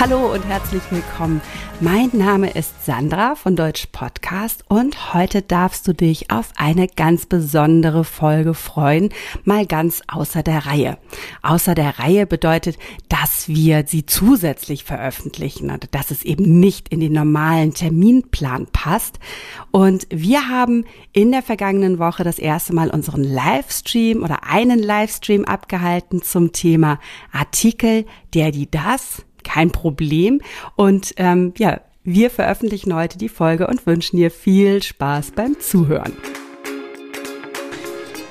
Hallo und herzlich willkommen. Mein Name ist Sandra von Deutsch Podcast und heute darfst du dich auf eine ganz besondere Folge freuen, mal ganz außer der Reihe. Außer der Reihe bedeutet, dass wir sie zusätzlich veröffentlichen, also dass es eben nicht in den normalen Terminplan passt. Und wir haben in der vergangenen Woche das erste Mal unseren Livestream oder einen Livestream abgehalten zum Thema Artikel, der die das kein Problem. Und ähm, ja, wir veröffentlichen heute die Folge und wünschen dir viel Spaß beim Zuhören.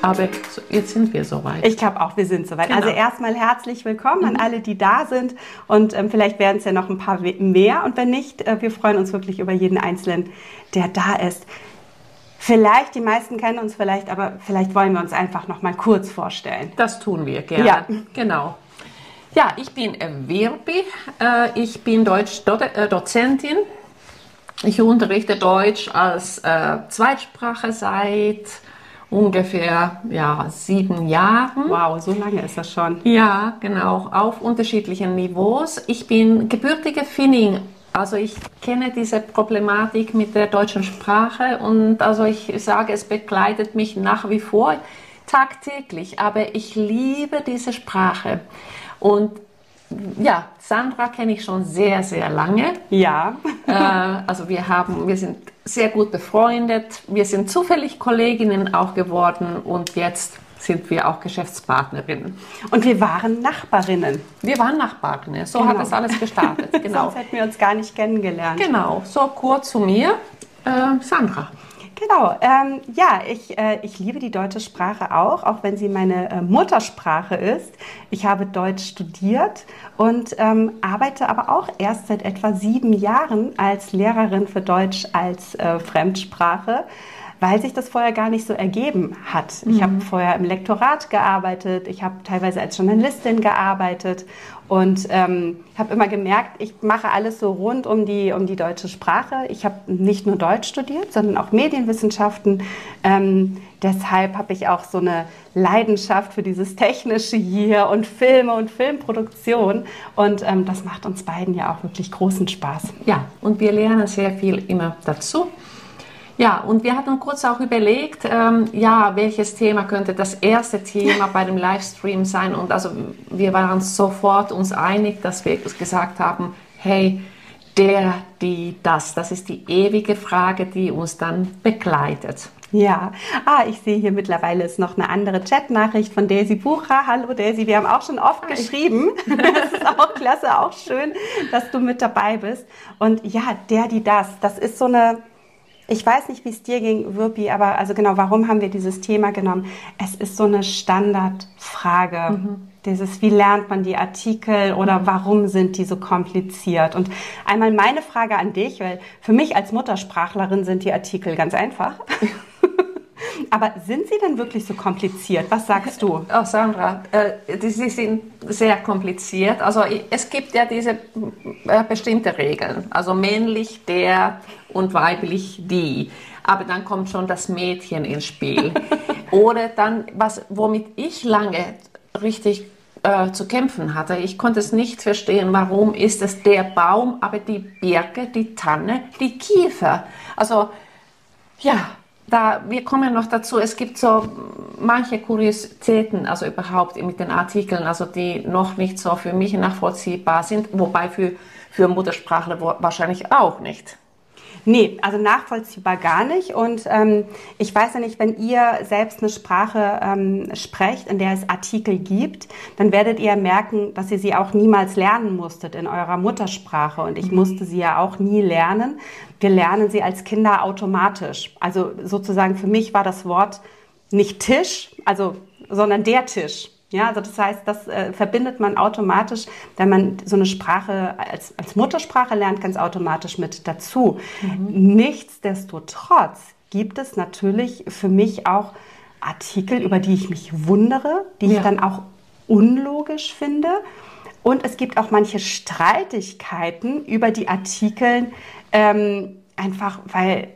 Aber jetzt sind wir soweit. Ich glaube auch, wir sind soweit. Genau. Also erstmal herzlich willkommen an mhm. alle, die da sind. Und ähm, vielleicht werden es ja noch ein paar mehr. Und wenn nicht, äh, wir freuen uns wirklich über jeden Einzelnen, der da ist. Vielleicht, die meisten kennen uns vielleicht, aber vielleicht wollen wir uns einfach noch mal kurz vorstellen. Das tun wir gerne. Ja. Genau. Ja, ich bin Wirbi, äh, ich bin Deutsch-Dozentin. Äh, ich unterrichte Deutsch als äh, Zweitsprache seit ungefähr ja, sieben Jahren. Wow, so lange ist das schon. Ja, genau, auf unterschiedlichen Niveaus. Ich bin gebürtige Finning, also ich kenne diese Problematik mit der deutschen Sprache und also ich sage, es begleitet mich nach wie vor tagtäglich, aber ich liebe diese Sprache. Und ja, Sandra kenne ich schon sehr, sehr lange. Ja. äh, also wir haben, wir sind sehr gut befreundet. Wir sind zufällig Kolleginnen auch geworden und jetzt sind wir auch Geschäftspartnerinnen. Und wir waren Nachbarinnen. Wir waren Nachbarinnen. So genau. hat das alles gestartet. Genau. Sonst hätten wir uns gar nicht kennengelernt. Genau. So kurz zu mir, äh, Sandra. Genau, ähm, ja, ich, äh, ich liebe die deutsche Sprache auch, auch wenn sie meine äh, Muttersprache ist. Ich habe Deutsch studiert und ähm, arbeite aber auch erst seit etwa sieben Jahren als Lehrerin für Deutsch als äh, Fremdsprache weil sich das vorher gar nicht so ergeben hat. Ich mhm. habe vorher im Lektorat gearbeitet, ich habe teilweise als Journalistin gearbeitet und ähm, habe immer gemerkt, ich mache alles so rund um die, um die deutsche Sprache. Ich habe nicht nur Deutsch studiert, sondern auch Medienwissenschaften. Ähm, deshalb habe ich auch so eine Leidenschaft für dieses Technische hier und Filme und Filmproduktion. Und ähm, das macht uns beiden ja auch wirklich großen Spaß. Ja, und wir lernen sehr viel immer dazu. Ja, und wir hatten kurz auch überlegt, ähm, ja, welches Thema könnte das erste Thema bei dem Livestream sein. Und also wir waren sofort uns einig, dass wir gesagt haben, hey, der, die, das, das ist die ewige Frage, die uns dann begleitet. Ja, ah, ich sehe hier mittlerweile ist noch eine andere Chatnachricht von Daisy Bucher. Hallo Daisy, wir haben auch schon oft Hi. geschrieben. Das ist auch klasse, auch schön, dass du mit dabei bist. Und ja, der, die, das, das ist so eine, ich weiß nicht, wie es dir ging, Wirpi, aber also genau, warum haben wir dieses Thema genommen? Es ist so eine Standardfrage. Mhm. Dieses, wie lernt man die Artikel oder mhm. warum sind die so kompliziert? Und einmal meine Frage an dich, weil für mich als Muttersprachlerin sind die Artikel ganz einfach. Aber sind sie denn wirklich so kompliziert? Was sagst du? Oh, Sandra, äh, sie sind sehr kompliziert. Also es gibt ja diese äh, bestimmte Regeln. Also männlich der und weiblich die. Aber dann kommt schon das Mädchen ins Spiel. Oder dann, was, womit ich lange richtig äh, zu kämpfen hatte. Ich konnte es nicht verstehen, warum ist es der Baum, aber die Birke, die Tanne, die Kiefer. Also ja, da, wir kommen noch dazu, es gibt so manche Kuriositäten, also überhaupt mit den Artikeln, also die noch nicht so für mich nachvollziehbar sind, wobei für, für Muttersprachler wahrscheinlich auch nicht. Nee, also nachvollziehbar gar nicht. Und ähm, ich weiß ja nicht, wenn ihr selbst eine Sprache ähm, sprecht, in der es Artikel gibt, dann werdet ihr merken, dass ihr sie auch niemals lernen musstet in eurer Muttersprache. Und ich mhm. musste sie ja auch nie lernen. Wir lernen sie als Kinder automatisch. Also sozusagen für mich war das Wort nicht Tisch, also, sondern der Tisch. Ja, also das heißt, das äh, verbindet man automatisch, wenn man so eine Sprache als, als Muttersprache lernt, ganz automatisch mit dazu. Mhm. Nichtsdestotrotz gibt es natürlich für mich auch Artikel, über die ich mich wundere, die ja. ich dann auch unlogisch finde. Und es gibt auch manche Streitigkeiten über die Artikel, ähm, einfach weil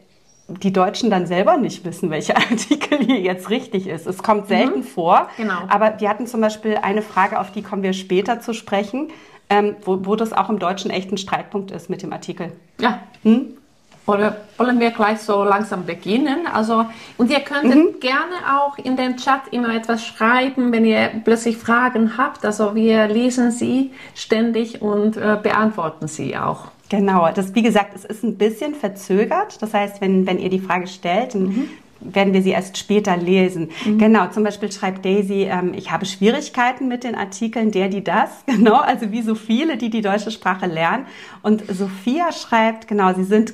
die Deutschen dann selber nicht wissen, welcher Artikel hier jetzt richtig ist. Es kommt selten mhm. vor. Genau. Aber wir hatten zum Beispiel eine Frage, auf die kommen wir später zu sprechen. ähm, wo, wo das auch im Deutschen echt ein Streitpunkt ist mit dem Artikel. Ja. Hm? Oder wollen wir gleich so langsam beginnen? Also, und ihr könnt mhm. gerne auch in den Chat immer etwas schreiben, wenn ihr plötzlich Fragen habt. Also wir lesen sie ständig und äh, beantworten sie auch. Genau, das wie gesagt, es ist ein bisschen verzögert. Das heißt, wenn, wenn ihr die Frage stellt, mhm. werden wir sie erst später lesen. Mhm. Genau, zum Beispiel schreibt Daisy, ähm, ich habe Schwierigkeiten mit den Artikeln der, die das. Genau, also wie so viele, die die deutsche Sprache lernen. Und Sophia schreibt, genau, sie sind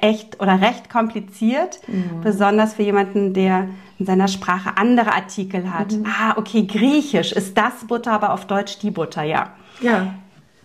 echt oder recht kompliziert, mhm. besonders für jemanden, der in seiner Sprache andere Artikel hat. Mhm. Ah, okay, Griechisch ist das Butter, aber auf Deutsch die Butter, ja. Ja.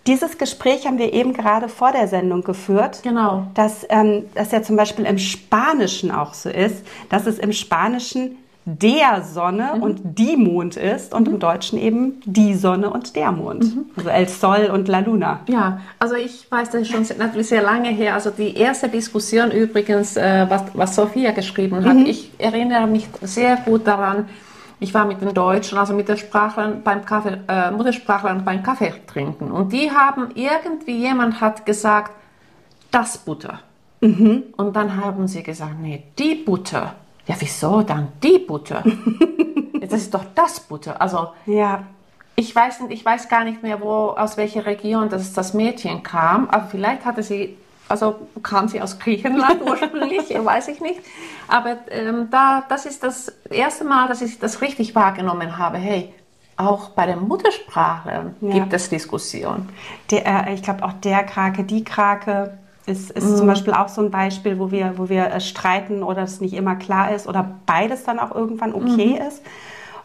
Dieses Gespräch haben wir eben gerade vor der Sendung geführt. Genau. Dass ähm, das ja zum Beispiel im Spanischen auch so ist, dass es im Spanischen der Sonne mhm. und die Mond ist und mhm. im Deutschen eben die Sonne und der Mond. Mhm. Also El Sol und La Luna. Ja, also ich weiß, das ist schon natürlich sehr lange her. Also die erste Diskussion übrigens, äh, was, was Sophia geschrieben hat, mhm. ich erinnere mich sehr gut daran. Ich war mit den Deutschen, also mit den Sprachlern beim Kaffee, äh, Muttersprachlern beim Kaffee trinken. Und die haben irgendwie, jemand hat gesagt, das Butter. Mhm. Und dann haben sie gesagt, nee, die Butter. Ja, wieso dann die Butter? das ist doch das Butter. Also, ja. ich weiß nicht, ich weiß gar nicht mehr, wo, aus welcher Region das, das Mädchen kam, aber vielleicht hatte sie, also kam sie aus Griechenland ursprünglich, weiß ich nicht. Aber ähm, da, das ist das erste Mal, dass ich das richtig wahrgenommen habe. Hey, auch bei den Muttersprachlern ja. gibt es Diskussionen. Der, äh, ich glaube auch der Krake, die Krake, ist, ist mhm. zum Beispiel auch so ein Beispiel, wo wir, wo wir äh, streiten oder es nicht immer klar ist oder beides dann auch irgendwann okay mhm. ist.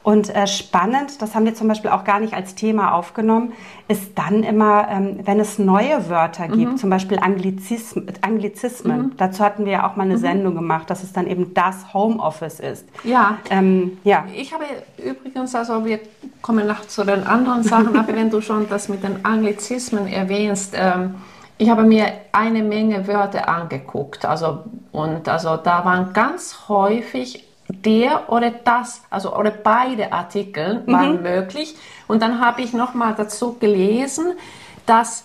Und äh, spannend, das haben wir zum Beispiel auch gar nicht als Thema aufgenommen, ist dann immer, ähm, wenn es neue Wörter gibt, mhm. zum Beispiel Anglizism, Anglizismen. Mhm. Dazu hatten wir ja auch mal eine mhm. Sendung gemacht, dass es dann eben das Homeoffice ist. Ja. Ähm, ja. Ich habe übrigens, also wir kommen noch zu den anderen Sachen, aber wenn du schon das mit den Anglizismen erwähnst, ähm, ich habe mir eine Menge Wörter angeguckt, also und also da waren ganz häufig der oder das, also oder beide Artikel waren mhm. möglich. Und dann habe ich noch mal dazu gelesen, dass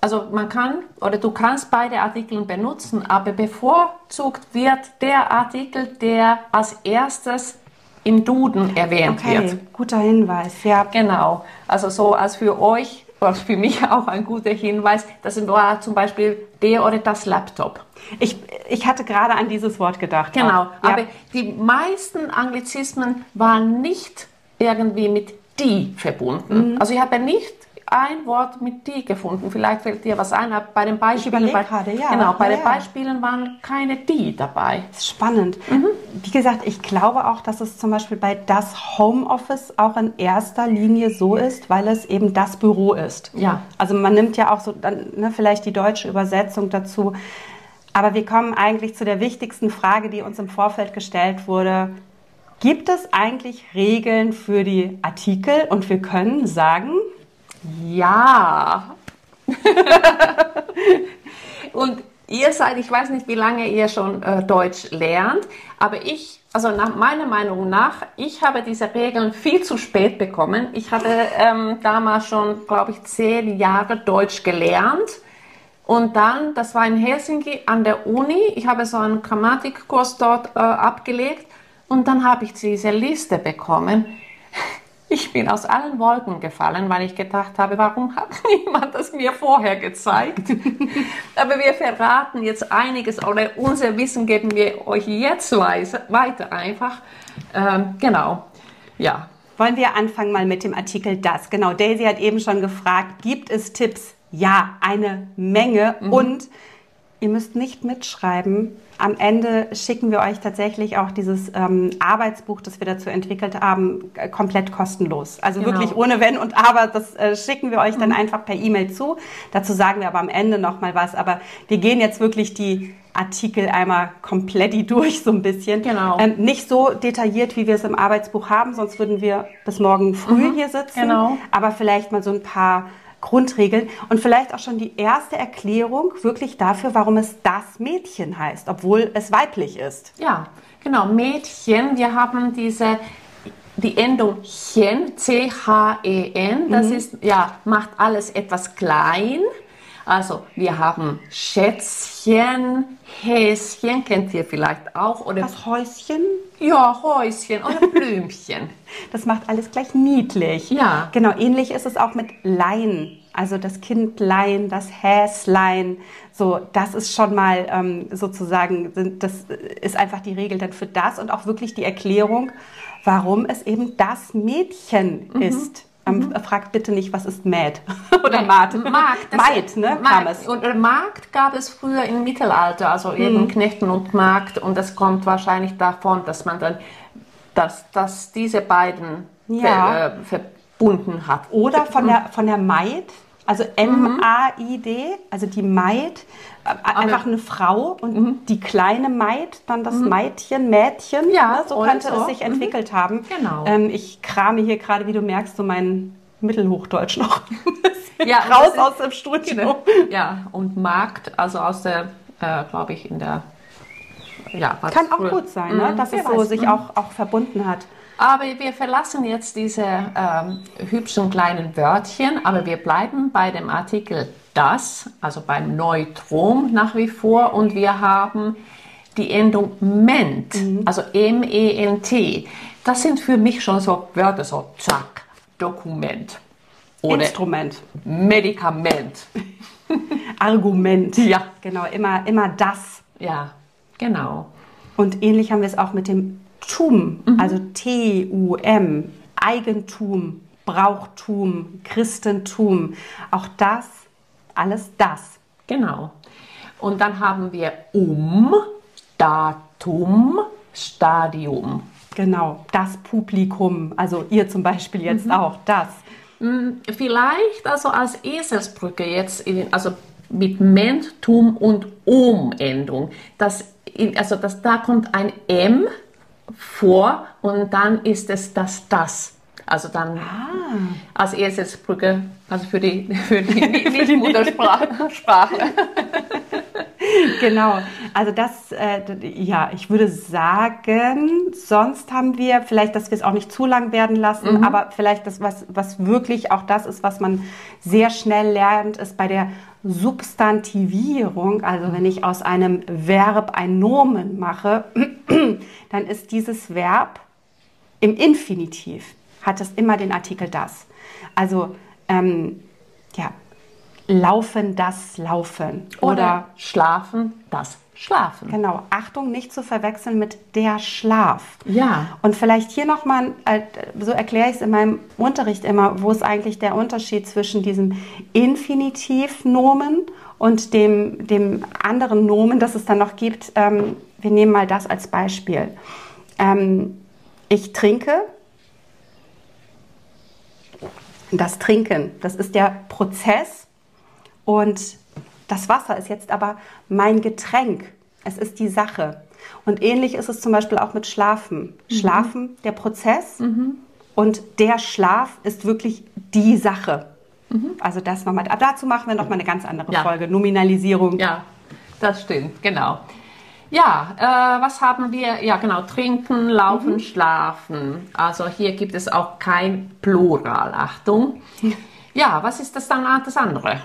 also man kann oder du kannst beide Artikel benutzen, aber bevorzugt wird der Artikel, der als erstes im Duden erwähnt okay, wird. Guter Hinweis, ja. Genau. Also so als für euch was für mich auch ein guter Hinweis, das war zum Beispiel der oder das Laptop. Ich, ich hatte gerade an dieses Wort gedacht. Genau, ja. aber die meisten Anglizismen waren nicht irgendwie mit die verbunden. Mhm. Also ich habe nicht ein Wort mit die gefunden. Vielleicht fällt dir was ein. Bei den Beispielen, bei, gerade, ja. genau, bei ja, den Beispielen waren keine die dabei. Spannend. Mhm. Wie gesagt, ich glaube auch, dass es zum Beispiel bei das Homeoffice auch in erster Linie so ist, weil es eben das Büro ist. Ja. Also man nimmt ja auch so dann ne, vielleicht die deutsche Übersetzung dazu. Aber wir kommen eigentlich zu der wichtigsten Frage, die uns im Vorfeld gestellt wurde. Gibt es eigentlich Regeln für die Artikel? Und wir können sagen, ja. und ihr seid, ich weiß nicht, wie lange ihr schon äh, Deutsch lernt, aber ich, also nach meiner Meinung nach, ich habe diese Regeln viel zu spät bekommen. Ich hatte ähm, damals schon, glaube ich, zehn Jahre Deutsch gelernt. Und dann, das war in Helsinki an der Uni, ich habe so einen Grammatikkurs dort äh, abgelegt und dann habe ich diese Liste bekommen ich bin aus allen Wolken gefallen, weil ich gedacht habe, warum hat niemand das mir vorher gezeigt? Aber wir verraten jetzt einiges oder unser Wissen geben wir euch jetzt weiter einfach. Ähm, genau, ja. Wollen wir anfangen mal mit dem Artikel Das? Genau, Daisy hat eben schon gefragt, gibt es Tipps? Ja, eine Menge. Mhm. Und ihr müsst nicht mitschreiben, am Ende schicken wir euch tatsächlich auch dieses ähm, Arbeitsbuch, das wir dazu entwickelt haben, äh, komplett kostenlos. Also genau. wirklich ohne Wenn und Aber. Das äh, schicken wir euch dann mhm. einfach per E-Mail zu. Dazu sagen wir aber am Ende noch mal was. Aber wir gehen jetzt wirklich die Artikel einmal komplett durch, so ein bisschen. Genau. Ähm, nicht so detailliert, wie wir es im Arbeitsbuch haben, sonst würden wir bis morgen früh mhm. hier sitzen. Genau. Aber vielleicht mal so ein paar Grundregeln und vielleicht auch schon die erste Erklärung wirklich dafür, warum es das Mädchen heißt, obwohl es weiblich ist. Ja, genau, Mädchen. Wir haben diese die Endung chen, C-H-E-N, das ist, ja, macht alles etwas klein. Also wir haben Schätzchen, Häschen, kennt ihr vielleicht auch. Oder Das Häuschen, ja, Häuschen oder Blümchen. das macht alles gleich niedlich. Ja. Genau, ähnlich ist es auch mit Lein. Also das Kindlein, das Häslein, so, das ist schon mal ähm, sozusagen, das ist einfach die Regel dann für das und auch wirklich die Erklärung, warum es eben das Mädchen ist. Ähm, Fragt bitte nicht, was ist Mäd oder Mat. Markt, Maid, ne, kam es. Und Markt gab es früher im Mittelalter, also eben Knechten und Markt. Und das kommt wahrscheinlich davon, dass man dann, dass, dass diese beiden Ja. ver, äh, verbunden hat. Oder von der, von der Maid, also M-A-I-D, also die Maid, äh, einfach eine Frau und die kleine Maid, dann das Mädchen, Mädchen. Ja, ne, so könnte so. es sich entwickelt haben. Genau. Ähm, ich krame hier gerade, wie du merkst, so mein Mittelhochdeutsch noch Ja, raus aus dem Studio. Ja, und Markt, also aus der, äh, glaube ich, in der. Ja, Kann auch gut sein, ne? Mhm, dass es so sich Mhm. auch, auch verbunden hat. Aber wir verlassen jetzt diese ähm, hübschen kleinen Wörtchen, aber wir bleiben bei dem Artikel das, also beim Neutrum nach wie vor und wir haben die Endung ment, also M-E-N-T. Das sind für mich schon so Wörter, so zack, Dokument oder Instrument, Medikament. Argument. Ja. Genau, immer, immer das. Ja, genau. Und ähnlich haben wir es auch mit dem Tum, also T-U-M, Eigentum, Brauchtum, Christentum. Auch das, alles das. Genau. Und dann haben wir um, Datum, Stadium. Genau, das Publikum, also ihr zum Beispiel jetzt auch, das. Vielleicht also als Eselsbrücke jetzt, in, also mit Ment, Tum und Um-Endung. Das, also das, da kommt ein M vor und dann ist es das Das. Also dann als Eselsbrücke, also für die, für die Nicht-Muttersprachler. Genau, also das, äh, ja, ich würde sagen, sonst haben wir vielleicht, dass wir es auch nicht zu lang werden lassen, aber vielleicht das, was, was wirklich auch das ist, was man sehr schnell lernt, ist bei der Substantivierung, also wenn ich aus einem Verb ein Nomen mache, dann ist dieses Verb im Infinitiv, hat es immer den Artikel das. Also, ähm, ja, laufen, das Laufen. Oder schlafen, das Schlafen. Genau, Achtung, nicht zu verwechseln mit der Schlaf. Ja. Und vielleicht hier nochmal, äh, so erkläre ich es in meinem Unterricht immer, wo ist eigentlich der Unterschied zwischen diesem Infinitivnomen und dem, dem anderen Nomen, das es dann noch gibt. Ähm, wir nehmen mal das als Beispiel. Ähm, ich trinke. Das Trinken, das ist der Prozess und das Wasser ist jetzt aber mein Getränk. Es ist die Sache. Und ähnlich ist es zum Beispiel auch mit Schlafen. Schlafen, der Prozess und der Schlaf ist wirklich die Sache. Also das nochmal. Aber dazu machen wir nochmal eine ganz andere Ja. Folge. Nominalisierung. Ja, das stimmt, genau. Ja, äh, was haben wir? Ja, genau, trinken, laufen, schlafen. Also hier gibt es auch kein Plural, Achtung. Ja, was ist das dann das andere?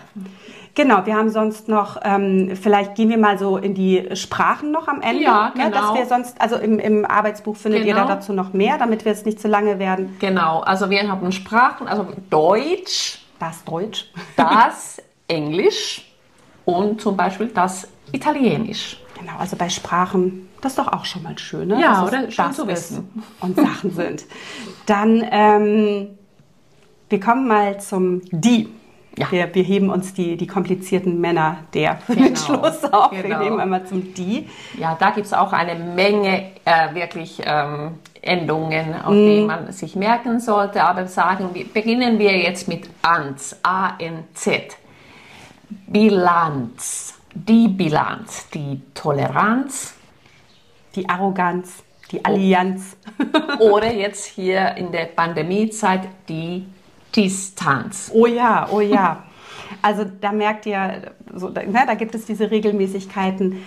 Genau, wir haben sonst noch, ähm, vielleicht gehen wir mal so in die Sprachen noch am Ende. Ja, Ne, dass genau. wir sonst, also im, im Arbeitsbuch findet ihr da Genau. dazu noch mehr, damit wir es nicht zu lange werden. Genau, also wir haben Sprachen, also Deutsch, Das Deutsch. das Englisch und zum Beispiel das Italienisch. Genau, also bei Sprachen, das ist doch auch schon mal schön, ne? Ja, oder? Schön zu wissen. Und Sachen sind. Dann, ähm, wir kommen mal zum Die. Ja. Wir, wir heben uns die, die komplizierten Männer der für den Genau, Schluss auf. Wir genau. heben einmal zum Die. Ja, da gibt es auch eine Menge äh, wirklich ähm, Endungen, auf die man sich merken sollte. Aber sagen wir, beginnen wir jetzt mit ANZ, A-N-Z. Bilanz, die Bilanz, die Toleranz Die Arroganz, die Allianz. oder jetzt hier in der Pandemiezeit die Distanz. Oh ja, oh ja. Also da merkt ihr, so, da, ne, da gibt es diese Regelmäßigkeiten.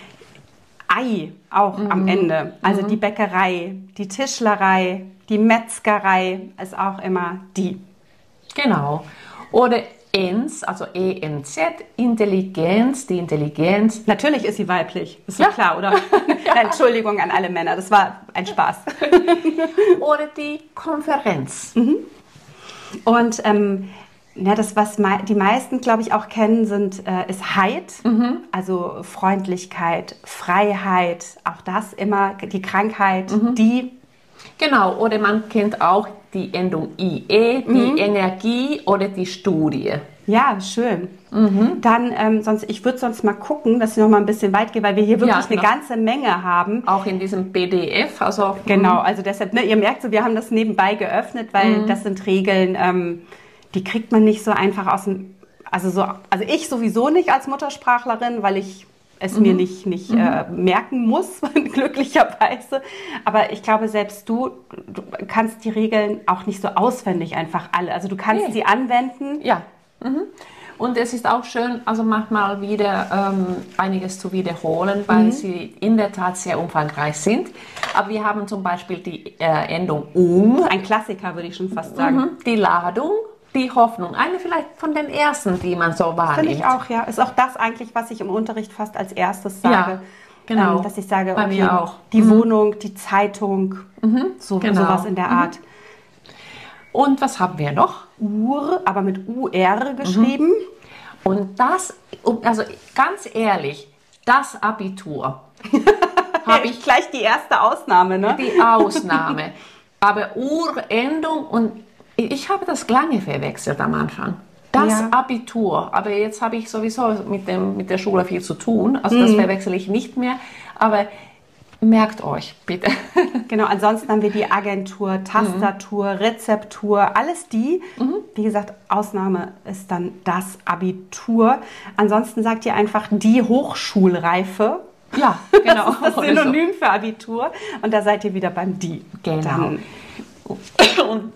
Ei auch am Ende. Also die Bäckerei, die Tischlerei, die Metzgerei ist auch immer die. Genau. Oder ENS, also ENZ, Intelligenz, die Intelligenz. Natürlich ist sie weiblich, ist ja, klar, oder? Entschuldigung an alle Männer, das war ein Spaß. oder die Konferenz. Und ähm, ja, das, was die meisten, glaube ich, auch kennen, sind, äh, ist Heit, also Freundlichkeit, Freiheit, auch das immer, die Krankheit, die, Genau, oder man kennt auch die Endung IE, die Energie oder die Studie. Ja, schön. Dann, ähm, sonst, ich würde sonst mal gucken, dass ich noch mal ein bisschen weit gehe, weil wir hier wirklich Ja, eine genau. ganze Menge haben. Auch in diesem PDF, also Genau, also deshalb, ne, ihr merkt so, wir haben das nebenbei geöffnet, weil das sind Regeln, ähm, die kriegt man nicht so einfach aus dem, also so, also ich sowieso nicht als Muttersprachlerin, weil ich es mir nicht, nicht äh, merken muss, glücklicherweise. Aber ich glaube, selbst du, du kannst die Regeln auch nicht so auswendig einfach alle. Also du kannst Nee. sie anwenden. Ja. Mhm. Und es ist auch schön, also manchmal wieder ähm, einiges zu wiederholen, weil sie in der Tat sehr umfangreich sind. Aber wir haben zum Beispiel die äh, Endung um, Ein Klassiker, würde ich schon fast sagen. mhm, die Ladung, die Hoffnung. Eine vielleicht von den ersten, die man so wahrnimmt. Finde ich auch, ja. Ist auch das eigentlich, was ich im Unterricht fast als erstes sage. Ja, genau. Ähm, dass ich sage, Bei okay, mir auch. die Wohnung, die Zeitung, so, genau. sowas in der Art. Und was haben wir noch? Ur, aber mit UR geschrieben. Und das, also ganz ehrlich, das Abitur habe ich gleich die erste Ausnahme, ne? die Ausnahme. Aber Urendung und ich habe das lange verwechselt am Anfang. Das Ja. Abitur, aber jetzt habe ich sowieso mit, dem, mit der Schule viel zu tun, also Mhm. das verwechsel ich nicht mehr. Aber merkt euch bitte. Genau, ansonsten haben wir die Agentur, Tastatur, Rezeptur, alles die. Wie gesagt, Ausnahme ist dann das Abitur. Ansonsten sagt ihr einfach die Hochschulreife. Ja, genau. Das Synonym für Abitur. Und da seid ihr wieder beim die. Genau. Dann, Und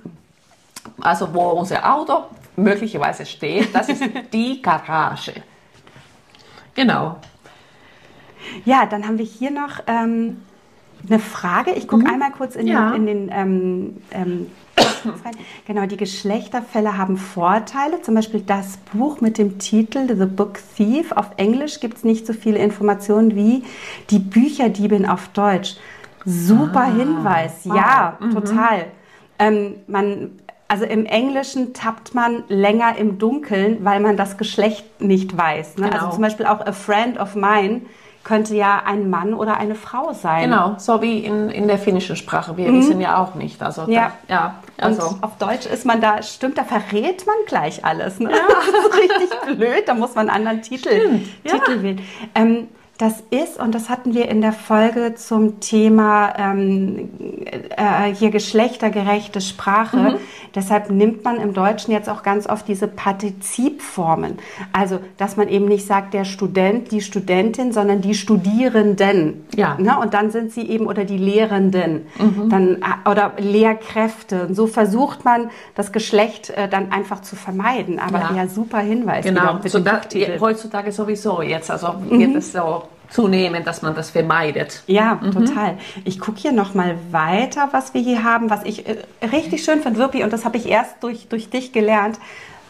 also wo unser Auto möglicherweise steht, das ist die Garage. Genau. Ja, dann haben wir hier noch ähm, eine Frage. Ich gucke einmal kurz in Ja. den, in den ähm, ähm, genau, die Geschlechterfälle haben Vorteile. Zum Beispiel das Buch mit dem Titel The Book Thief. Auf Englisch gibt es nicht so viele Informationen wie die Bücherdiebin auf Deutsch. Super Hinweis, ja, total. Ähm, man, also im Englischen tappt man länger im Dunkeln, weil man das Geschlecht nicht weiß. Ne? Genau. Also zum Beispiel auch a friend of mine könnte ja ein Mann oder eine Frau sein. Genau, so wie in, in der finnischen Sprache. Wir wissen ja auch nicht. Also, Mhm. Ja. Da, ja Und also auf Deutsch ist man da, stimmt, da verrät man gleich alles. Ne? Das ist richtig blöd, da muss man einen anderen Titel, ja. Titel wählen. Ähm, das ist, und das hatten wir in der Folge zum Thema ähm, äh, hier geschlechtergerechte Sprache. Mhm. Deshalb nimmt man im Deutschen jetzt auch ganz oft diese Partizipformen. Also, dass man eben nicht sagt, der Student, die Studentin, sondern die Studierenden. Ja. Ne? Und dann sind sie eben, oder die Lehrenden, Mhm. dann, äh, oder Lehrkräfte. Und so versucht man, das Geschlecht äh, dann einfach zu vermeiden. Aber ja, Ja. super Hinweis. genau. So da, heutzutage sowieso jetzt. Also Mhm. wird es so zunehmen, dass man das vermeidet. Ja, total. Ich gucke hier noch mal weiter, was wir hier haben, was ich äh, richtig schön finde, Wirpi, und das habe ich erst durch, durch dich gelernt.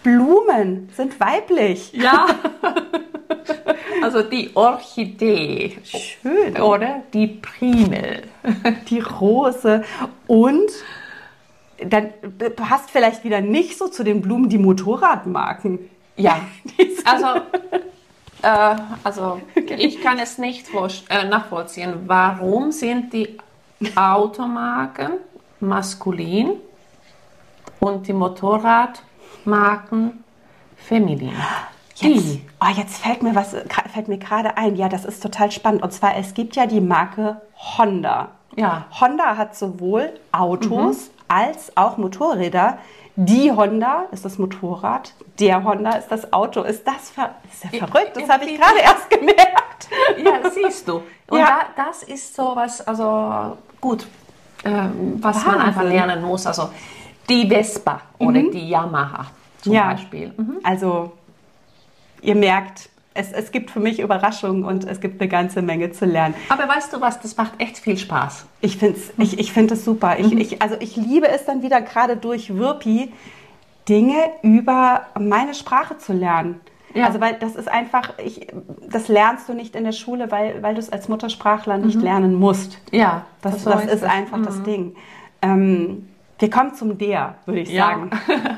Blumen sind weiblich. Ja. also die Orchidee. Schön. Oder die Primel. Die Rose und dann hast vielleicht wieder nicht so zu den Blumen die Motorradmarken. Ja. Also, äh, also ich kann es nicht äh, nachvollziehen. Warum sind die Automarken maskulin und die Motorradmarken feminin? Jetzt, oh, jetzt fällt mir was fällt mir gerade ein. Ja, das ist total spannend. Und zwar es gibt ja die Marke Honda. Ja. Honda hat sowohl Autos als auch Motorräder. Die Honda ist das Motorrad, der Honda ist das Auto. Ist das ver ist ja verrückt? Das habe ich gerade erst gemerkt. Ja, siehst du. Und Ja. da, das ist sowas, also gut, ähm, was man einfach Wahnsinn. lernen muss. Also die Vespa oder die Yamaha zum Ja. Beispiel. Mhm. Also ihr merkt, es, es gibt für mich Überraschungen und es gibt eine ganze Menge zu lernen. Aber weißt du was, das macht echt viel Spaß. Ich finde es ich, ich find super. Ich, ich, also ich liebe es dann wieder gerade durch Wirpi, Dinge über meine Sprache zu lernen. Ja. Also weil das ist einfach, ich, das lernst du nicht in der Schule, weil, weil du es als Muttersprachler nicht lernen musst. Ja, Das, so das ist es. einfach das Ding. Ähm, wir kommen zum der, würde ich Ja. sagen.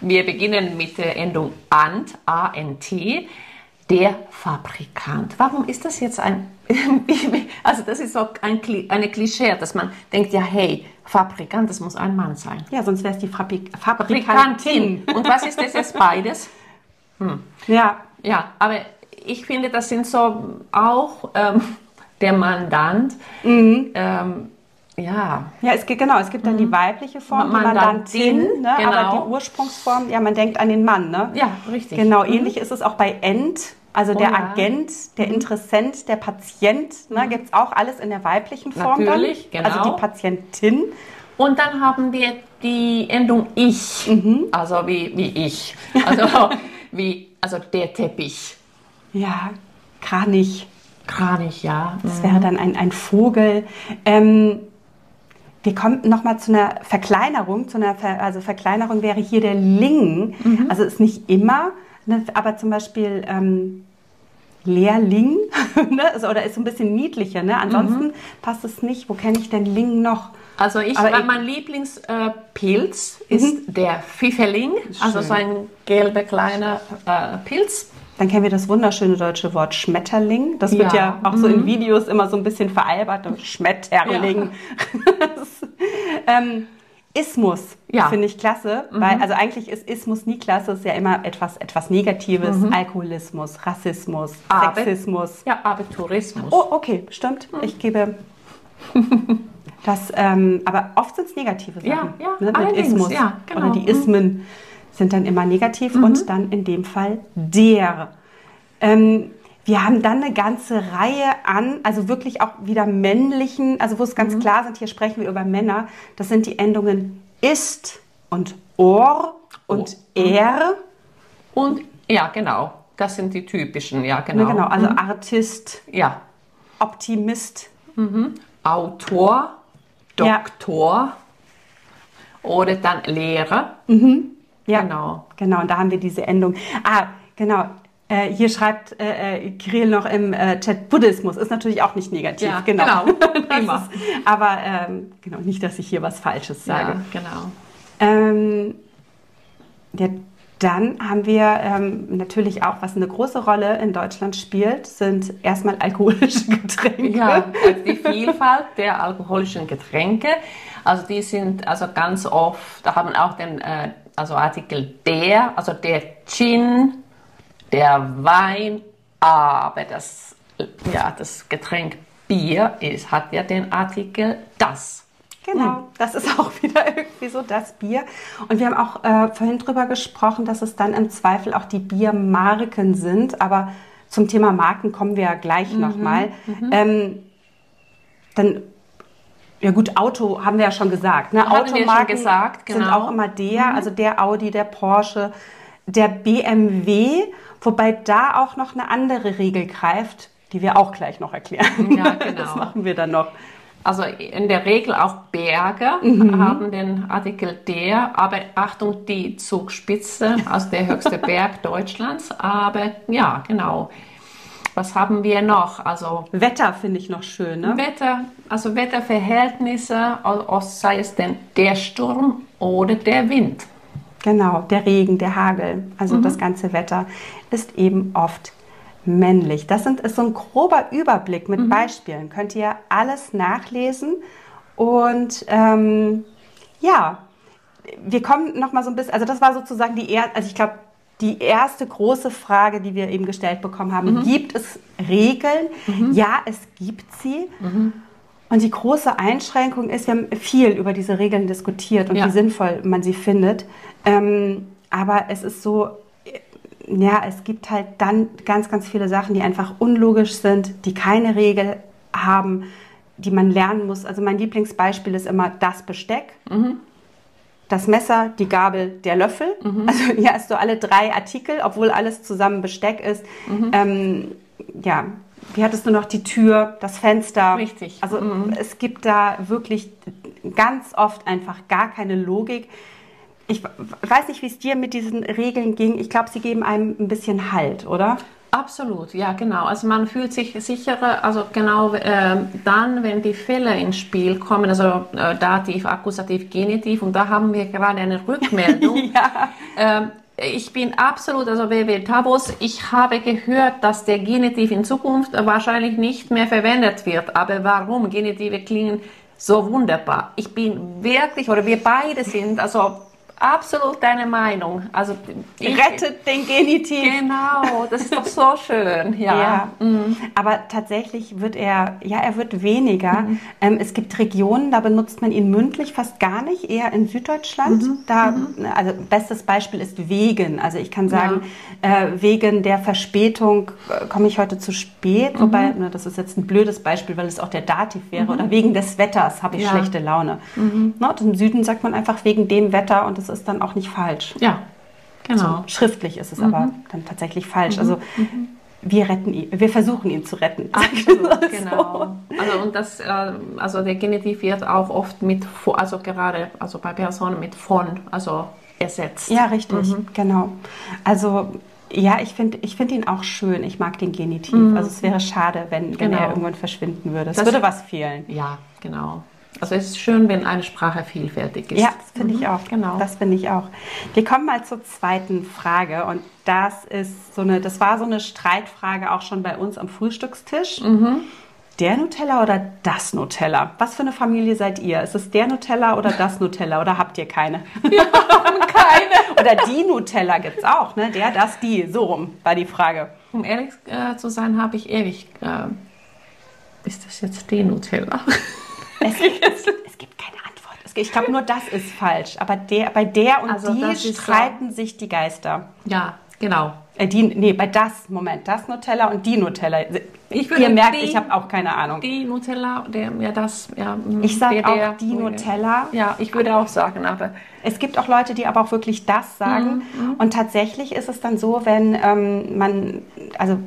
Wir beginnen mit der Endung ant, A-N-T, der Fabrikant. Warum ist das jetzt ein, also das ist so ein, eine Klischee, dass man denkt, ja hey, Fabrikant, das muss ein Mann sein. Ja, sonst wäre es die Fabrik Fabrikantin. Und was ist das jetzt beides? Ja, Ja, aber ich finde, das sind so auch ähm, der Mandant, Mhm. ähm, ja, ja, es gibt genau, es gibt dann die weibliche Form, die Mandantin, Mandantin, ne? genau. aber die Ursprungsform, ja, man denkt an den Mann, ne? ja, richtig. Genau, ähnlich ist es auch bei End, also der Oh ja. Mhm. Agent, der Interessent, der Patient, ne, gibt es auch alles in der weiblichen Form Natürlich, dann. genau. Also die Patientin. Und dann haben wir die Endung ich, Mhm. also wie, wie ich, also wie, also der Teppich, Ja, Kranich. Kranich, ja. Das wäre dann ein, ein Vogel. Ähm, wir kommen nochmal zu einer Verkleinerung. Zu einer Ver, also Verkleinerung wäre hier der Ling. Also ist nicht immer, ne, aber zum Beispiel ähm, Lehrling ne? also, oder ist so ein bisschen niedlicher. Ne? Ansonsten passt es nicht. Wo kenne ich denn Ling noch? Also ich, Aber mein Lieblingspilz äh, ist der Pfifferling, also so ein gelber kleiner äh, Pilz. Dann kennen wir das wunderschöne deutsche Wort Schmetterling. Das wird ja, Ja, auch so in Videos immer so ein bisschen veralbert. Schmetterling. Das, ähm, Ismus Ja. finde ich klasse, weil also eigentlich ist Ismus nie klasse, ist ja immer etwas, etwas Negatives. Alkoholismus, Rassismus, Aber- Sexismus. Ja, aber Tourismus. Oh, okay, stimmt. Ich gebe das, ähm, aber oft sind es negative Sachen. Ja, ja, ne, mit allerdings, Ismus. ja, genau. Oder die Ismen sind dann immer negativ und dann in dem Fall der. Ähm, wir haben dann eine ganze Reihe an, also wirklich auch wieder männlichen, also wo es ganz klar sind, hier sprechen wir über Männer, das sind die Endungen ist und or und er. Und ja, genau, das sind die typischen, ja, genau. genau, also Artist, Ja, Optimist. Autor, Ja. Doktor oder dann Lehrer. Ja, Genau. Genau, und da haben wir diese Endung. Ah, genau. Äh, hier schreibt äh, äh, Kirill noch im äh, Chat, Buddhismus ist natürlich auch nicht negativ. Ja, genau. genau. Ist, aber ähm, genau, nicht, dass ich hier was Falsches sage. Ja, genau. Ähm, ja, dann haben wir ähm, natürlich auch, was eine große Rolle in Deutschland spielt, sind erstmal alkoholische Getränke. Ja, also die Vielfalt der alkoholischen Getränke, also die sind also ganz oft, da haben auch den äh, also Artikel der, also der Gin, der Wein, aber das, ja, das Getränk Bier ist, hat ja den Artikel das. Genau, das ist auch wieder irgendwie so das Bier. Und wir haben auch äh, vorhin drüber gesprochen, dass es dann im Zweifel auch die Biermarken sind. Aber zum Thema Marken kommen wir ja gleich Mhm, nochmal. Ähm, dann, ja gut, Auto haben wir ja schon gesagt. Ne? Haben Automarken gesagt, sind genau. auch immer der, also der Audi, der Porsche, der BMW. Wobei da auch noch eine andere Regel greift, die wir auch gleich noch erklären. Ja, genau. Das machen wir dann noch. Also in der Regel auch Berge Mhm. haben den Artikel der, aber Achtung, die Zugspitze, also der höchste Berg Deutschlands. Aber ja, genau. Was haben wir noch? Also Wetter finde ich noch schön, ne? Wetter, also Wetterverhältnisse, sei es denn der Sturm oder der Wind. Genau, der Regen, der Hagel, also Mhm. das ganze Wetter ist eben oft männlich. Das sind, ist so ein grober Überblick mit Mhm. Beispielen. Könnt ihr alles nachlesen. Und ähm, ja, wir kommen noch mal so ein bisschen, also das war sozusagen die erste, also ich glaube, die erste große Frage, die wir eben gestellt bekommen haben. Mhm. Gibt es Regeln? Ja, es gibt sie. Und die große Einschränkung ist, wir haben viel über diese Regeln diskutiert und Ja. wie sinnvoll man sie findet. Ähm, aber es ist so, ja, es gibt halt dann ganz, ganz viele Sachen, die einfach unlogisch sind, die keine Regel haben, die man lernen muss. Also mein Lieblingsbeispiel ist immer das Besteck. das Messer, die Gabel, der Löffel. Mhm. Also hier hast du alle drei Artikel, obwohl alles zusammen Besteck ist. Mhm. Ähm, ja, wie hattest du noch die Tür, das Fenster? Richtig. Also Mhm. es gibt da wirklich ganz oft einfach gar keine Logik. Ich weiß nicht, wie es dir mit diesen Regeln ging. Ich glaube, sie geben einem ein bisschen Halt, oder? Absolut, ja genau. Also man fühlt sich sicherer, also genau ähm, dann, wenn die Fälle ins Spiel kommen, also äh, Dativ, Akkusativ, Genitiv, und da haben wir gerade eine Rückmeldung. Ja. ähm, ich bin absolut, also WW Tabos, ich habe gehört, dass der Genitiv in Zukunft wahrscheinlich nicht mehr verwendet wird. Aber warum? Genitive klingen so wunderbar. Ich bin wirklich, oder wir beide sind, also absolut deine Meinung. Also ich, Rettet den Genitiv. Genau, das ist doch so schön. Ja. Mhm. Ja, aber tatsächlich wird er, ja, er wird weniger. Mhm. Ähm, es gibt Regionen, da benutzt man ihn mündlich fast gar nicht, eher in Süddeutschland. Mhm. Da, also bestes Beispiel ist wegen. Also ich kann sagen, äh, wegen der Verspätung äh, komme ich heute zu spät. Mhm. Wobei, ne, das ist jetzt ein blödes Beispiel, weil es auch der Dativ wäre. Oder wegen des Wetters habe ich Ja. schlechte Laune. Ne, und Im Süden sagt man einfach wegen dem Wetter und das ist dann auch nicht falsch. Ja, genau. Schriftlich ist es aber dann tatsächlich falsch. Mhm. Also wir retten ihn, wir versuchen ihn zu retten. Absolut, genau. Also und das, äh, also der Genitiv wird auch oft mit, also gerade, also bei Personen mit von, also ersetzt. Ja, richtig, Mhm. genau. Also ja, ich finde ich find ihn auch schön. Ich mag den Genitiv. Also es wäre schade, wenn, wenn Mhm. Genau. er irgendwann verschwinden würde. Es Das- würde was fehlen. Ja, genau. Also es ist schön, wenn eine Sprache vielfältig ist. Ja, das finde ich auch. Genau. Das finde ich auch. Wir kommen mal zur zweiten Frage und das ist so eine, das war so eine Streitfrage auch schon bei uns am Frühstückstisch. Mhm. Der Nutella oder das Nutella? Was für eine Familie seid ihr? Ist es der Nutella oder das Nutella oder habt ihr keine? keine. Oder die Nutella gibt es auch, ne? Der, das, die. So rum war die Frage. Um ehrlich äh, zu sein, habe ich ewig. Äh, ist das jetzt die Nutella? Es, es, es gibt keine Antwort. Es, ich glaube, nur das ist falsch. Aber der, bei der und Also die ist so- streiten sich die Geister. ja, genau. Äh, die, nee, bei das, Moment, das Nutella und die Nutella. Ich Ihr merkt, die- ich habe auch keine Ahnung. Die Nutella, der, ja das, ja. mm, Ich sage der- der- auch die Nutella. Ja, ich würde auch sagen, aber Es gibt auch Leute, die aber auch wirklich das sagen. Mhm, Und tatsächlich ist es dann so, wenn ähm, man, also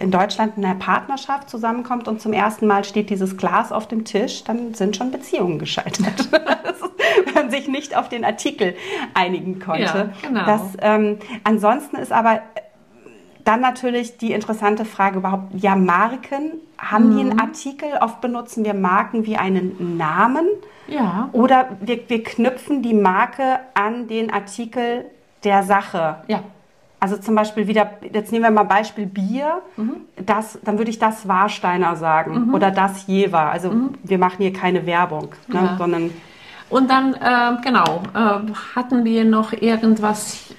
in Deutschland in einer Partnerschaft zusammenkommt und zum ersten Mal steht dieses Glas auf dem Tisch, dann sind schon Beziehungen gescheitert. Wenn man sich nicht auf den Artikel einigen konnte. Ja, genau. Das, ähm, ansonsten ist aber dann natürlich die interessante Frage überhaupt, ja, Marken, haben die Mhm. einen Artikel? Oft benutzen wir Marken wie einen Namen. ja. Oder wir, wir knüpfen die Marke an den Artikel der Sache. Ja. Also zum Beispiel wieder, jetzt nehmen wir mal Beispiel Bier, das, dann würde ich das Warsteiner sagen oder das Jever. Also wir machen hier keine Werbung, ne, Ja. sondern Und dann, äh, genau, äh, hatten wir noch irgendwas.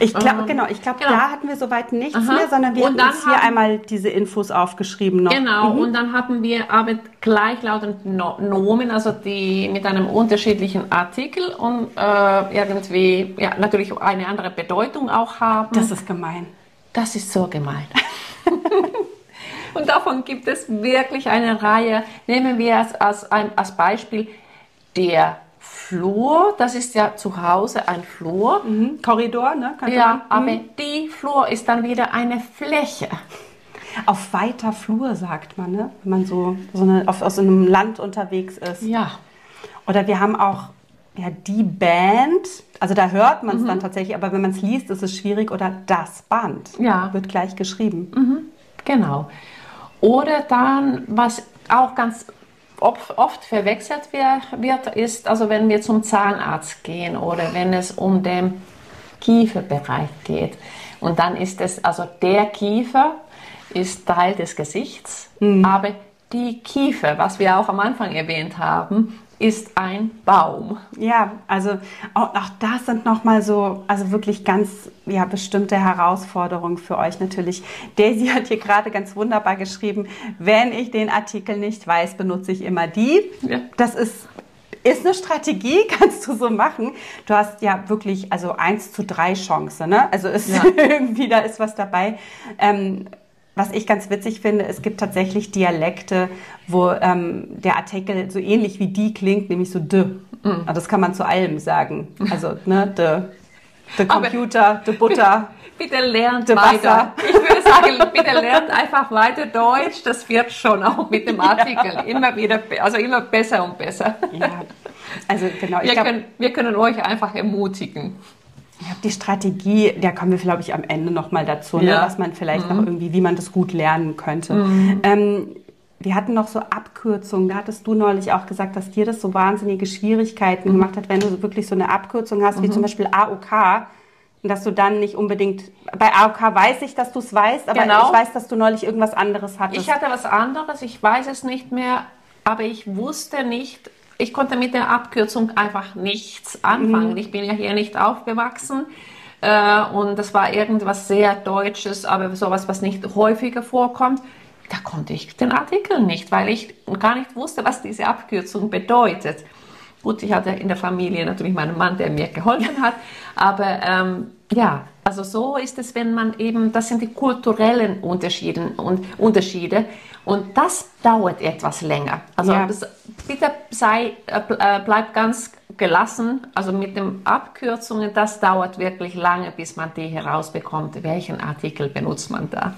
Ich glaube, Ähm, genau, ich glaube, genau. da hatten wir soweit nichts Aha. mehr, sondern wir Und haben uns hier haben- einmal diese Infos aufgeschrieben noch. Genau, und dann haben wir aber gleichlautend No- Nomen, also die mit einem unterschiedlichen Artikel und äh, irgendwie, ja, natürlich eine andere Bedeutung auch haben. Das ist gemein. Das ist so gemein. Und davon gibt es wirklich eine Reihe. Nehmen wir als, als, ein, als Beispiel der Flur. Das ist ja zu Hause ein Flur. Mhm. Korridor, ne? Könnte Ja, aber die Flur ist dann wieder eine Fläche. Auf weiter Flur sagt man, ne? Wenn man so, so eine, auf, aus so einem Land unterwegs ist. Ja, Oder wir haben auch ja, die Band, also da hört man es dann tatsächlich, aber wenn man es liest, ist es schwierig. Oder das Band Ja. wird gleich geschrieben. genau. Oder dann, was auch ganz oft, verwechselt wird, ist, also wenn wir zum Zahnarzt gehen oder wenn es um den Kieferbereich geht. Und dann ist es, also der Kiefer ist Teil des Gesichts, aber die Kiefer, was wir auch am Anfang erwähnt haben, ist ein Baum. Ja, also auch, auch das sind nochmal so, also wirklich ganz ja, bestimmte Herausforderungen für euch natürlich. Daisy hat hier gerade ganz wunderbar geschrieben, wenn ich den Artikel nicht weiß, benutze ich immer die. Ja. Das ist ist eine Strategie, kannst du so machen. Du hast ja wirklich also 1 zu 3 Chance, ne? Also ist Ja. irgendwie, da ist was dabei. Ähm, was ich ganz witzig finde, es gibt tatsächlich Dialekte, wo ähm, der Artikel so ähnlich wie die klingt, nämlich so de. Mhm. Das kann man zu allem sagen. Also, ne, the, the Computer, the Butter. Bitte lernt weiter. Ich würde sagen, bitte lernt einfach weiter Deutsch. Das wird schon auch mit dem Artikel ja. immer wieder, also immer besser und besser. Ja, also genau. Wir, glaub, können, wir können euch einfach ermutigen. Ja, die Strategie, da kommen wir, glaube ich, am Ende nochmal dazu, ne, ja. ne, was man vielleicht mhm. noch irgendwie, wie man das gut lernen könnte. Mhm. Ähm, wir hatten noch so Abkürzungen. Da hattest du neulich auch gesagt, dass dir das so wahnsinnige Schwierigkeiten mhm. gemacht hat, wenn du wirklich so eine Abkürzung hast, wie mhm. zum Beispiel AOK. Dass du dann nicht unbedingt, bei AOK weiß ich, dass du es weißt, aber genau. ich weiß, dass du neulich irgendwas anderes hattest. Ich hatte was anderes, ich weiß es nicht mehr, aber ich wusste nicht, ich konnte mit der Abkürzung einfach nichts anfangen. Mhm. Ich bin ja hier nicht aufgewachsen. Äh, und das war irgendwas sehr Deutsches, aber sowas, was nicht häufiger vorkommt da konnte ich den Artikel nicht, weil ich gar nicht wusste, was diese Abkürzung bedeutet. Gut, ich hatte in der Familie natürlich meinen Mann, der mir geholfen hat, aber ähm, ja, also so ist es, wenn man eben, das sind die kulturellen Unterschiede und Unterschiede und das dauert etwas länger. Also ja. bitte sei, äh, äh, bleib ganz gelassen. Also mit den Abkürzungen, das dauert wirklich lange, bis man die herausbekommt, welchen Artikel benutzt man da.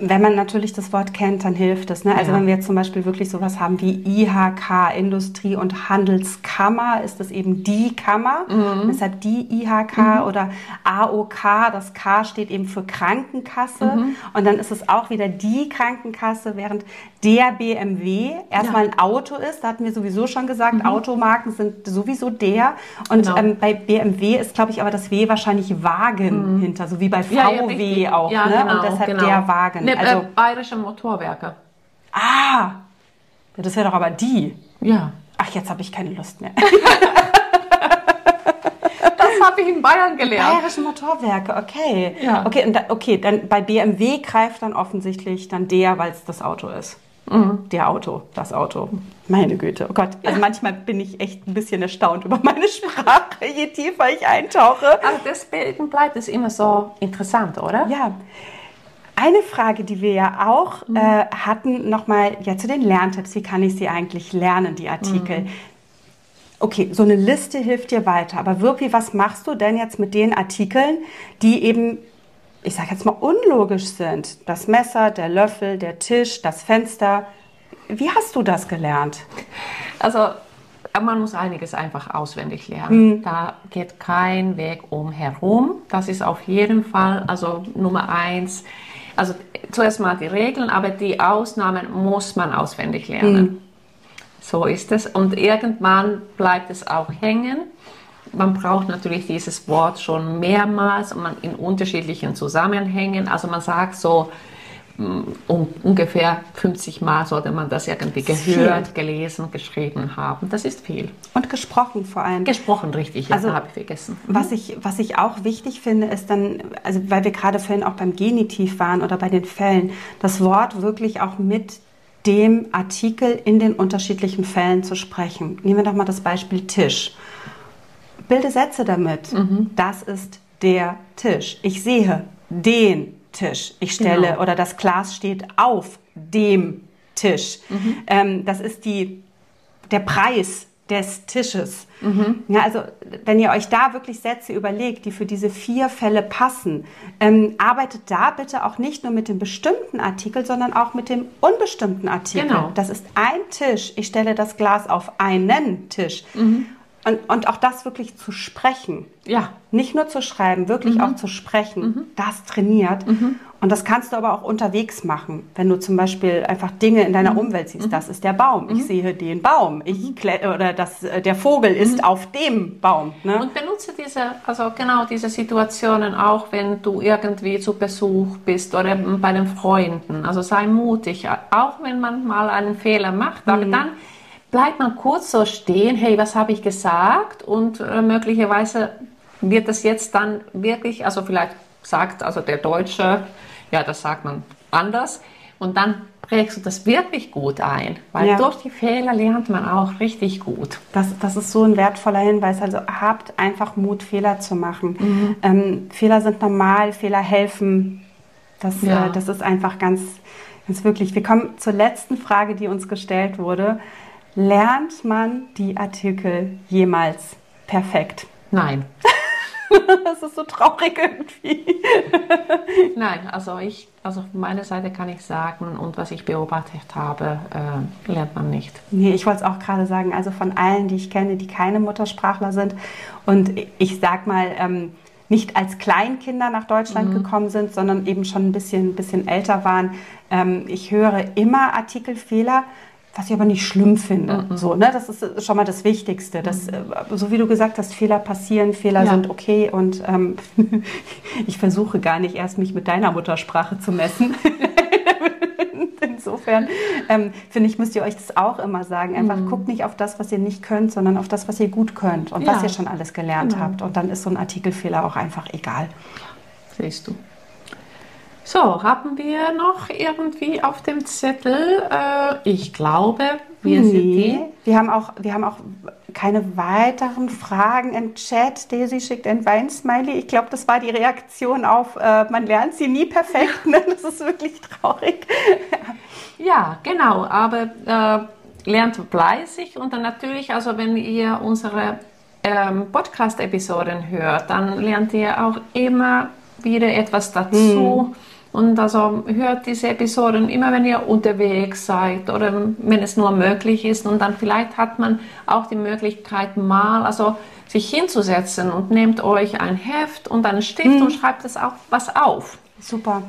Wenn man natürlich das Wort kennt, dann hilft es. Ne? Also ja. wenn wir jetzt zum Beispiel wirklich sowas haben wie IHK, Industrie- und Handelskammer, ist das eben die Kammer. Mhm. Deshalb die IHK mhm. oder AOK, das K steht eben für Krankenkasse. Mhm. Und dann ist es auch wieder die Krankenkasse, während der BMW erstmal ja. ein Auto ist. Da hatten wir sowieso schon gesagt, mhm. Automarken sind sowieso der. Und genau. ähm, bei BMW ist, glaube ich, aber das W wahrscheinlich Wagen mhm. hinter, so wie bei VW ja, auch. ne? Genau, und deshalb genau. der Wagen. Ne, also, äh, bayerische Motorwerke. Ah, das wäre doch aber die. Ja. Ach, jetzt habe ich keine Lust mehr. das habe ich in Bayern gelernt. Bayerische Motorwerke, okay. Ja. Okay, und da, okay, dann bei BMW greift dann offensichtlich dann der, weil es das Auto ist. Mhm. Der Auto, das Auto. Meine Güte, oh Gott. Also manchmal bin ich echt ein bisschen erstaunt über meine Sprache, je tiefer ich eintauche. Aber deswegen bleibt es immer so interessant, oder? Ja. Eine Frage, die wir ja auch mhm. äh, hatten, nochmal ja, zu den Lerntipps. Wie kann ich sie eigentlich lernen, die Artikel? Mhm. Okay, so eine Liste hilft dir weiter, aber wirklich, was machst du denn jetzt mit den Artikeln, die eben ich sage jetzt mal, unlogisch sind. Das Messer, der Löffel, der Tisch, das Fenster. Wie hast du das gelernt? Also man muss einiges einfach auswendig lernen. Mhm. Da geht kein Weg umherum. Das ist auf jeden Fall, also Nummer eins. Also zuerst mal die Regeln, aber die Ausnahmen muss man auswendig lernen. Mhm. So ist es. Und irgendwann bleibt es auch hängen man braucht natürlich dieses Wort schon mehrmals und man in unterschiedlichen Zusammenhängen. Also man sagt so, um, ungefähr 50 Mal sollte man das irgendwie gehört, viel. gelesen, geschrieben haben. Das ist viel. Und gesprochen vor allem. Gesprochen, richtig, ja, also, habe ich vergessen. Mhm. Was ich, was ich auch wichtig finde, ist dann, also weil wir gerade vorhin auch beim Genitiv waren oder bei den Fällen, das Wort wirklich auch mit dem Artikel in den unterschiedlichen Fällen zu sprechen. Nehmen wir doch mal das Beispiel Tisch bilde Sätze damit. Mhm. Das ist der Tisch. Ich sehe den Tisch. Ich stelle genau. oder das Glas steht auf dem Tisch. Mhm. Ähm, das ist die, der Preis des Tisches. Mhm. Ja, also wenn ihr euch da wirklich Sätze überlegt, die für diese vier Fälle passen, ähm, arbeitet da bitte auch nicht nur mit dem bestimmten Artikel, sondern auch mit dem unbestimmten Artikel. Genau. Das ist ein Tisch. Ich stelle das Glas auf einen Tisch. Mhm. Und, und auch das wirklich zu sprechen. Ja. Nicht nur zu schreiben, wirklich mhm. auch zu sprechen. Mhm. Das trainiert. Mhm. Und das kannst du aber auch unterwegs machen. Wenn du zum Beispiel einfach Dinge in deiner mhm. Umwelt siehst. Mhm. Das ist der Baum. Ich mhm. sehe den Baum. Ich oder das, äh, der Vogel ist auf dem Baum. Ne? Und benutze diese, also genau diese Situationen auch, wenn du irgendwie zu Besuch bist oder bei den Freunden. Also sei mutig. Auch wenn man mal einen Fehler macht. Aber dann bleibt man kurz so stehen, hey, was habe ich gesagt? Und äh, möglicherweise wird das jetzt dann wirklich, also vielleicht sagt also der Deutsche, ja, das sagt man anders. Und dann prägst du das wirklich gut ein, weil ja. durch die Fehler lernt man auch richtig gut. Das, das ist so ein wertvoller Hinweis. Also habt einfach Mut, Fehler zu machen. Mhm. Ähm, Fehler sind normal, Fehler helfen. Das, ja. äh, das ist einfach ganz, ganz wirklich. Wir kommen zur letzten Frage, die uns gestellt wurde lernt man die Artikel jemals perfekt? Nein. das ist so traurig irgendwie. Nein, also ich, also von meiner Seite kann ich sagen, und was ich beobachtet habe, äh, lernt man nicht. Nee, ich wollte es auch gerade sagen, also von allen, die ich kenne, die keine Muttersprachler sind und ich sag mal, ähm, nicht als Kleinkinder nach Deutschland mhm. gekommen sind, sondern eben schon ein bisschen, bisschen älter waren. Ähm, ich höre immer Artikelfehler, was ich aber nicht schlimm finde. Mhm. So, ne? Das ist schon mal das Wichtigste. Dass, mhm. Äh, so wie du gesagt hast, Fehler passieren, Fehler ja. sind okay und ähm, ich versuche gar nicht erst mich mit deiner Muttersprache zu messen. Insofern ähm, finde ich, müsst ihr euch das auch immer sagen. Einfach mhm. guckt nicht auf das, was ihr nicht könnt, sondern auf das, was ihr gut könnt und ja. was ihr schon alles gelernt genau. habt. Und dann ist so ein Artikelfehler auch einfach egal. Siehst du. So, haben wir noch irgendwie auf dem Zettel? Äh, ich glaube, wir nee, sind die. Wir haben, auch, wir haben auch keine weiteren Fragen im Chat. Daisy schickt ein Weinsmiley. Ich glaube, das war die Reaktion auf, äh, man lernt sie nie perfekt. Ne? Das ist wirklich traurig. ja, genau. Aber äh, lernt fleißig und dann natürlich, also wenn ihr unsere ähm, Podcast-Episoden hört, dann lernt ihr auch immer wieder etwas dazu. Hm und also hört diese Episoden immer, wenn ihr unterwegs seid oder wenn es nur möglich ist. Und dann vielleicht hat man auch die Möglichkeit mal, also sich hinzusetzen und nehmt euch ein Heft und einen Stift hm. und schreibt es auch was auf. Super.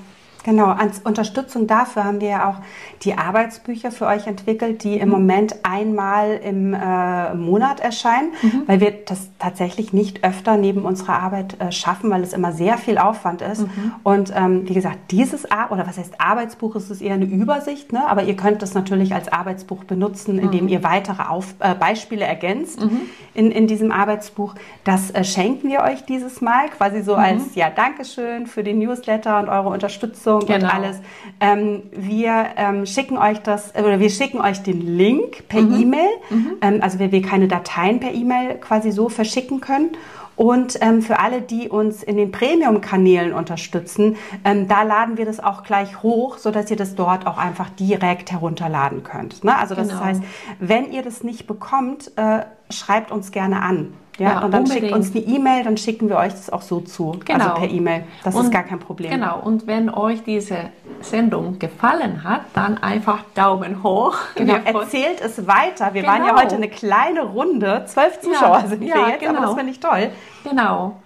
Genau, als Unterstützung dafür haben wir ja auch die Arbeitsbücher für euch entwickelt, die im mhm. Moment einmal im äh, Monat erscheinen, mhm. weil wir das tatsächlich nicht öfter neben unserer Arbeit äh, schaffen, weil es immer sehr viel Aufwand ist. Mhm. Und ähm, wie gesagt, dieses Ar oder was heißt Arbeitsbuch, ist es eher eine Übersicht, ne? aber ihr könnt das natürlich als Arbeitsbuch benutzen, indem mhm. ihr weitere Auf äh, Beispiele ergänzt mhm. in, in diesem Arbeitsbuch. Das äh, schenken wir euch dieses Mal quasi so als ja Dankeschön für den Newsletter und eure Unterstützung Unterstützung genau. und alles. Ähm, wir ähm, schicken euch das, oder wir schicken euch den Link per mhm. E-Mail, mhm. ähm, also wenn wir keine Dateien per E-Mail quasi so verschicken können. Und ähm, für alle, die uns in den Premium-Kanälen unterstützen, ähm, da laden wir das auch gleich hoch, sodass ihr das dort auch einfach direkt herunterladen könnt. Ne? Also das genau. heißt, wenn ihr das nicht bekommt, äh, schreibt uns gerne an. Ja, ja und dann unbedingt. schickt uns eine E-Mail, dann schicken wir euch das auch so zu. Also genau. Also per E-Mail. Das und, ist gar kein Problem. Genau. Und wenn euch diese Sendung gefallen hat, dann einfach Daumen hoch. Genau. Erzählt es weiter. Wir genau. waren ja genau. heute eine kleine Runde. Zwölf Zuschauer ja, sind wir ja, jetzt, genau. aber das finde ich toll. Genau.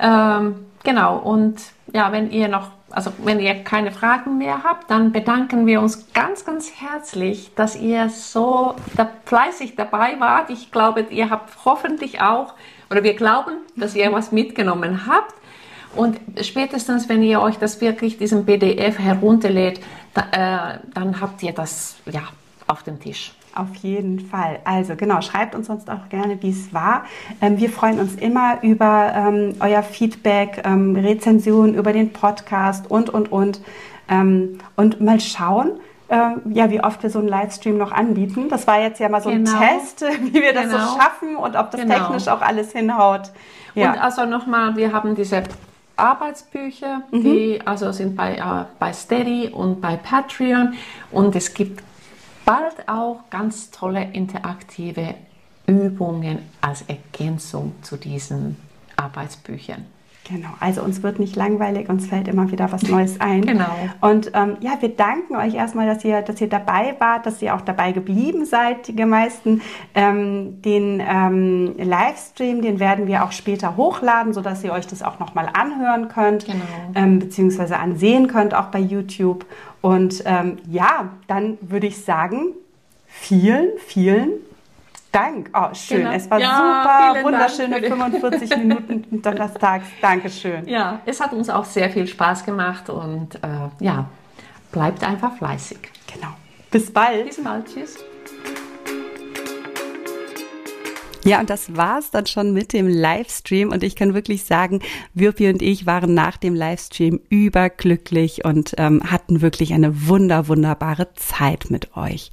Ähm, genau. Und ja, wenn ihr noch also wenn ihr keine Fragen mehr habt, dann bedanken wir uns ganz, ganz herzlich, dass ihr so da fleißig dabei wart. Ich glaube, ihr habt hoffentlich auch, oder wir glauben, dass ihr was mitgenommen habt. Und spätestens, wenn ihr euch das wirklich, diesen PDF herunterlädt, da, äh, dann habt ihr das ja auf dem Tisch. Auf jeden Fall. Also genau, schreibt uns sonst auch gerne, wie es war. Ähm, wir freuen uns immer über ähm, euer Feedback, ähm, Rezensionen über den Podcast und, und, und. Ähm, und mal schauen, ähm, ja, wie oft wir so einen Livestream noch anbieten. Das war jetzt ja mal so genau. ein Test, wie wir das genau. so schaffen und ob das genau. technisch auch alles hinhaut. Ja. Und also nochmal, wir haben diese Arbeitsbücher, mhm. die also sind bei, äh, bei Steady und bei Patreon und es gibt bald auch ganz tolle interaktive Übungen als Ergänzung zu diesen Arbeitsbüchern. Genau, also uns wird nicht langweilig, uns fällt immer wieder was Neues ein. genau. Und ähm, ja, wir danken euch erstmal, dass ihr, dass ihr dabei wart, dass ihr auch dabei geblieben seid, die meisten. Ähm, den ähm, Livestream, den werden wir auch später hochladen, sodass ihr euch das auch nochmal anhören könnt, genau. ähm, beziehungsweise ansehen könnt, auch bei YouTube. Und ähm, ja, dann würde ich sagen, vielen, vielen Dank. Oh, schön. Genau. Es war ja, super, wunderschöne Dank. 45 Minuten donnerstags. Dankeschön. Ja, es hat uns auch sehr viel Spaß gemacht und äh, ja, bleibt einfach fleißig. Genau. Bis bald. Bis bald. Tschüss. Ja, und das war's dann schon mit dem Livestream. Und ich kann wirklich sagen, Wirpi und ich waren nach dem Livestream überglücklich und ähm, hatten wirklich eine wunder, wunderbare Zeit mit euch.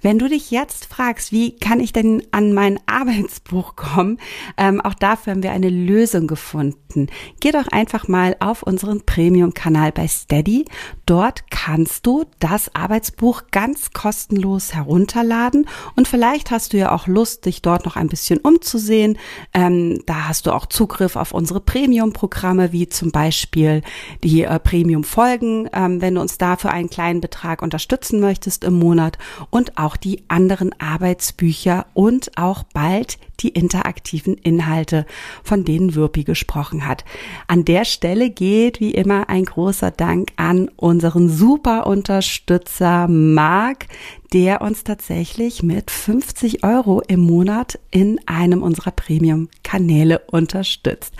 Wenn du dich jetzt fragst, wie kann ich denn an mein Arbeitsbuch kommen, ähm, auch dafür haben wir eine Lösung gefunden. Geh doch einfach mal auf unseren Premium-Kanal bei Steady. Dort kannst du das Arbeitsbuch ganz kostenlos herunterladen und vielleicht hast du ja auch Lust, dich dort noch ein bisschen umzusehen. Ähm, da hast du auch Zugriff auf unsere Premium-Programme, wie zum Beispiel die äh, Premium-Folgen, ähm, wenn du uns da für einen kleinen Betrag unterstützen möchtest im Monat und auch die anderen Arbeitsbücher und auch bald die interaktiven Inhalte, von denen Wirpi gesprochen hat. An der Stelle geht wie immer ein großer Dank an unseren super Unterstützer Marc, der uns tatsächlich mit 50 Euro im Monat in einem unserer Premium-Kanäle unterstützt.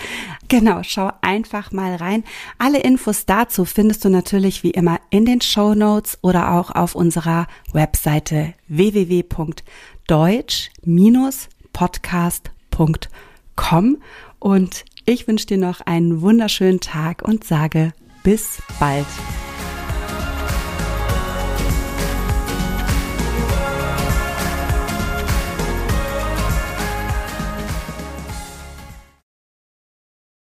Genau, schau einfach mal rein. Alle Infos dazu findest du natürlich wie immer in den Show Notes oder auch auf unserer Webseite www.deutsch-podcast.com und ich wünsche dir noch einen wunderschönen Tag und sage bis bald.